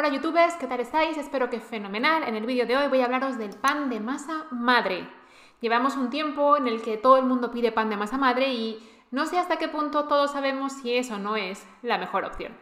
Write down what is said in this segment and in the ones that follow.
Hola youtubers, ¿qué tal estáis? Espero que fenomenal. En el vídeo de hoy voy a hablaros del pan de masa madre. Llevamos un tiempo en el que todo el mundo pide pan de masa madre y no sé hasta qué punto todos sabemos si eso no es la mejor opción.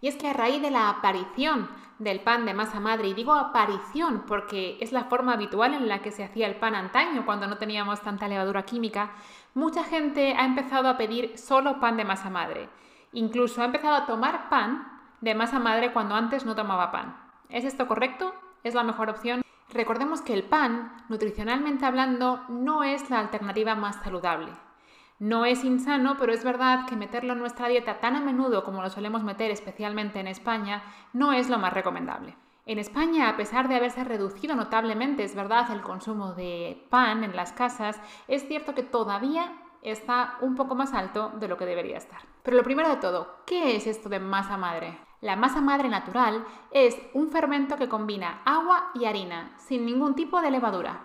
Y es que a raíz de la aparición del pan de masa madre, y digo aparición porque es la forma habitual en la que se hacía el pan antaño cuando no teníamos tanta levadura química, mucha gente ha empezado a pedir solo pan de masa madre. Incluso ha empezado a tomar pan de masa madre cuando antes no tomaba pan. ¿Es esto correcto? ¿Es la mejor opción? Recordemos que el pan, nutricionalmente hablando, no es la alternativa más saludable. No es insano, pero es verdad que meterlo en nuestra dieta tan a menudo como lo solemos meter especialmente en España no es lo más recomendable. En España, a pesar de haberse reducido notablemente, es verdad, el consumo de pan en las casas, es cierto que todavía está un poco más alto de lo que debería estar. Pero lo primero de todo, ¿qué es esto de masa madre? La masa madre natural es un fermento que combina agua y harina, sin ningún tipo de levadura.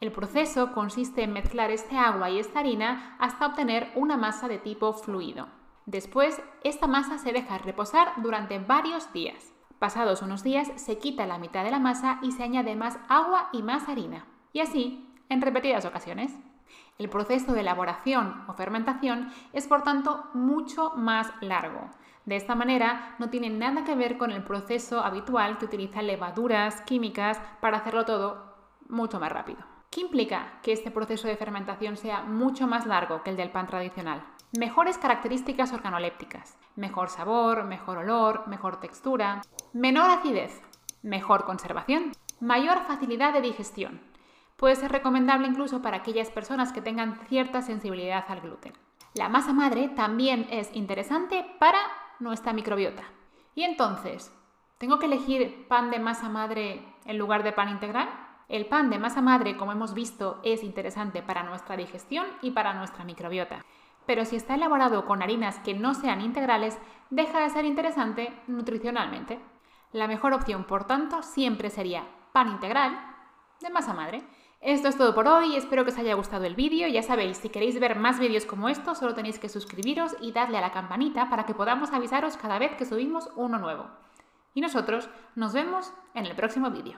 El proceso consiste en mezclar este agua y esta harina hasta obtener una masa de tipo fluido. Después, esta masa se deja reposar durante varios días. Pasados unos días, se quita la mitad de la masa y se añade más agua y más harina. Y así, en repetidas ocasiones. El proceso de elaboración o fermentación es por tanto mucho más largo. De esta manera no tiene nada que ver con el proceso habitual que utiliza levaduras químicas para hacerlo todo mucho más rápido. ¿Qué implica que este proceso de fermentación sea mucho más largo que el del pan tradicional? Mejores características organolépticas, mejor sabor, mejor olor, mejor textura, menor acidez, mejor conservación, mayor facilidad de digestión. Puede ser recomendable incluso para aquellas personas que tengan cierta sensibilidad al gluten. La masa madre también es interesante para nuestra microbiota. Y entonces, ¿tengo que elegir pan de masa madre en lugar de pan integral? El pan de masa madre, como hemos visto, es interesante para nuestra digestión y para nuestra microbiota. Pero si está elaborado con harinas que no sean integrales, deja de ser interesante nutricionalmente. La mejor opción, por tanto, siempre sería pan integral de masa madre. Esto es todo por hoy, espero que os haya gustado el vídeo. Ya sabéis, si queréis ver más vídeos como estos, solo tenéis que suscribiros y darle a la campanita para que podamos avisaros cada vez que subimos uno nuevo. Y nosotros nos vemos en el próximo vídeo.